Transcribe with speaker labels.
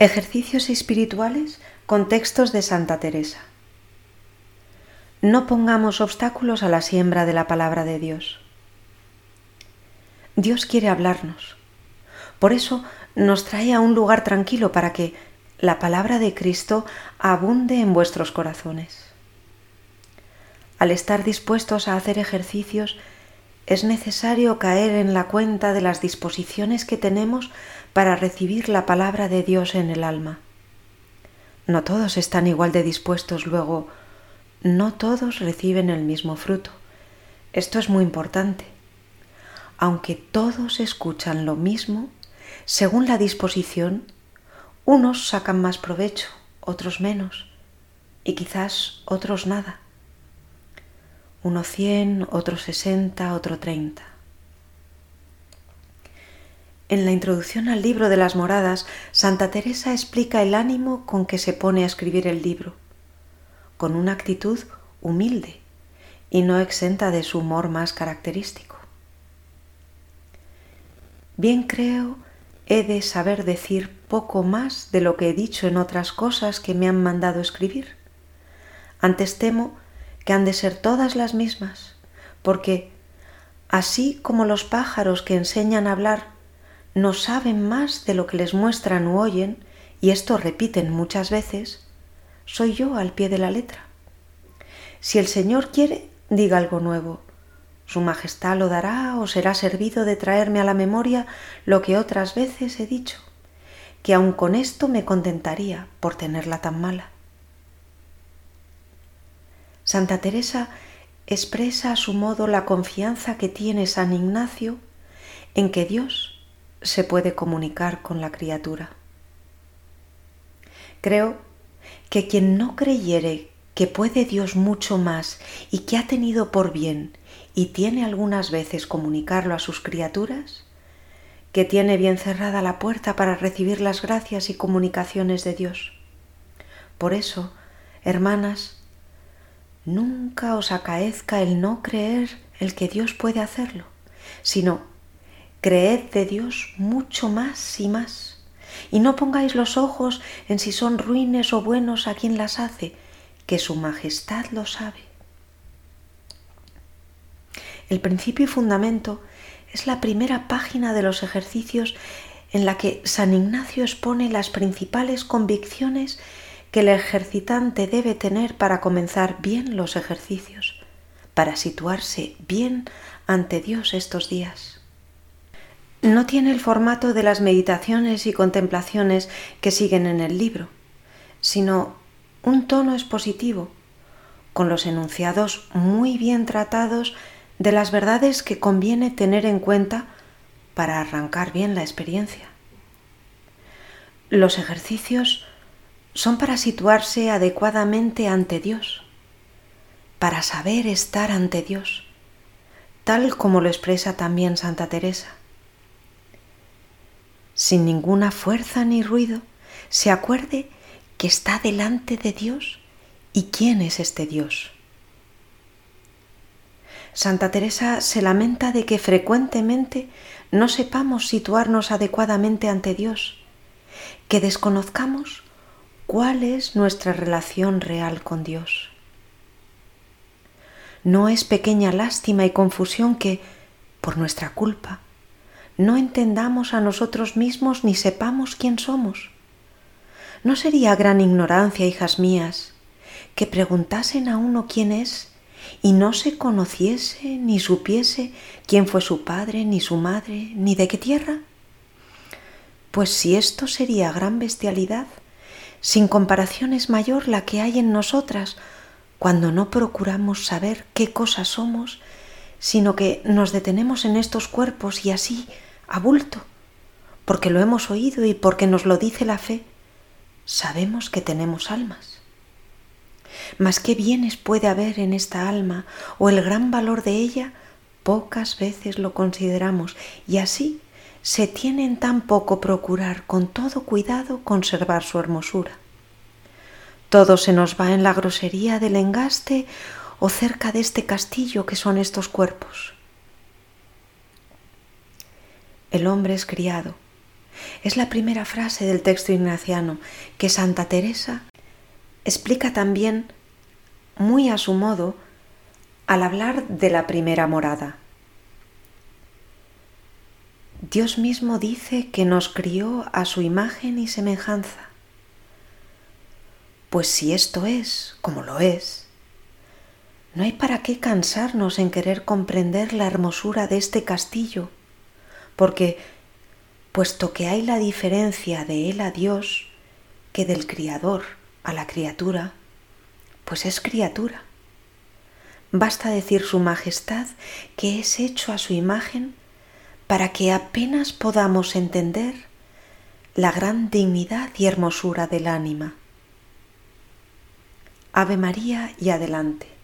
Speaker 1: Ejercicios espirituales con textos de Santa Teresa. No pongamos obstáculos a la siembra de la palabra de Dios. Dios quiere hablarnos. Por eso nos trae a un lugar tranquilo para que la palabra de Cristo abunde en vuestros corazones. Al estar dispuestos a hacer ejercicios, es necesario caer en la cuenta de las disposiciones que tenemos para recibir la palabra de Dios en el alma. No todos están igual de dispuestos, luego, no todos reciben el mismo fruto. Esto es muy importante. Aunque todos escuchan lo mismo, según la disposición, unos sacan más provecho, otros menos, y quizás otros nada. Uno cien, otro sesenta, otro treinta. En la introducción al libro de las moradas, Santa Teresa explica el ánimo con que se pone a escribir el libro, con una actitud humilde y no exenta de su humor más característico. Bien creo he de saber decir poco más de lo que he dicho en otras cosas que me han mandado escribir. Antes temo que han de ser todas las mismas, porque así como los pájaros que enseñan a hablar no saben más de lo que les muestran u oyen, y esto repiten muchas veces, soy yo al pie de la letra. Si el Señor quiere, diga algo nuevo. Su Majestad lo dará o será servido de traerme a la memoria lo que otras veces he dicho, que aun con esto me contentaría por tenerla tan mala. Santa Teresa expresa a su modo la confianza que tiene San Ignacio en que Dios se puede comunicar con la criatura. Creo que quien no creyere que puede Dios mucho más y que ha tenido por bien y tiene algunas veces comunicarlo a sus criaturas, que tiene bien cerrada la puerta para recibir las gracias y comunicaciones de Dios. Por eso, hermanas, nunca os acaezca el no creer el que Dios puede hacerlo, sino Creed de Dios mucho más y más, y no pongáis los ojos en si son ruines o buenos a quien las hace, que su majestad lo sabe. El principio y fundamento es la primera página de los ejercicios en la que San Ignacio expone las principales convicciones que el ejercitante debe tener para comenzar bien los ejercicios, para situarse bien ante Dios estos días no tiene el formato de las meditaciones y contemplaciones que siguen en el libro, sino un tono expositivo, con los enunciados muy bien tratados de las verdades que conviene tener en cuenta para arrancar bien la experiencia. Los ejercicios son para situarse adecuadamente ante Dios, para saber estar ante Dios, tal como lo expresa también Santa Teresa sin ninguna fuerza ni ruido, se acuerde que está delante de Dios y quién es este Dios. Santa Teresa se lamenta de que frecuentemente no sepamos situarnos adecuadamente ante Dios, que desconozcamos cuál es nuestra relación real con Dios. No es pequeña lástima y confusión que, por nuestra culpa, no entendamos a nosotros mismos ni sepamos quién somos. ¿No sería gran ignorancia, hijas mías, que preguntasen a uno quién es y no se conociese ni supiese quién fue su padre, ni su madre, ni de qué tierra? Pues si esto sería gran bestialidad, sin comparación es mayor la que hay en nosotras cuando no procuramos saber qué cosas somos, sino que nos detenemos en estos cuerpos y así a bulto, porque lo hemos oído y porque nos lo dice la fe, sabemos que tenemos almas. Mas qué bienes puede haber en esta alma o el gran valor de ella, pocas veces lo consideramos y así se tiene en tan poco procurar con todo cuidado conservar su hermosura. Todo se nos va en la grosería del engaste o cerca de este castillo que son estos cuerpos. El hombre es criado, Es la primera frase del texto ignaciano que Santa Teresa explica también muy a su modo al hablar de la primera morada. Dios mismo dice que nos crió a su imagen y semejanza. Pues si esto es, como lo es, no hay para qué cansarnos en querer comprender la hermosura de este castillo, porque, puesto que hay la diferencia de él a Dios que del Criador a la criatura, pues es criatura. Basta decir su majestad que es hecho a su imagen para que apenas podamos entender la gran dignidad y hermosura del ánima. Ave María y adelante.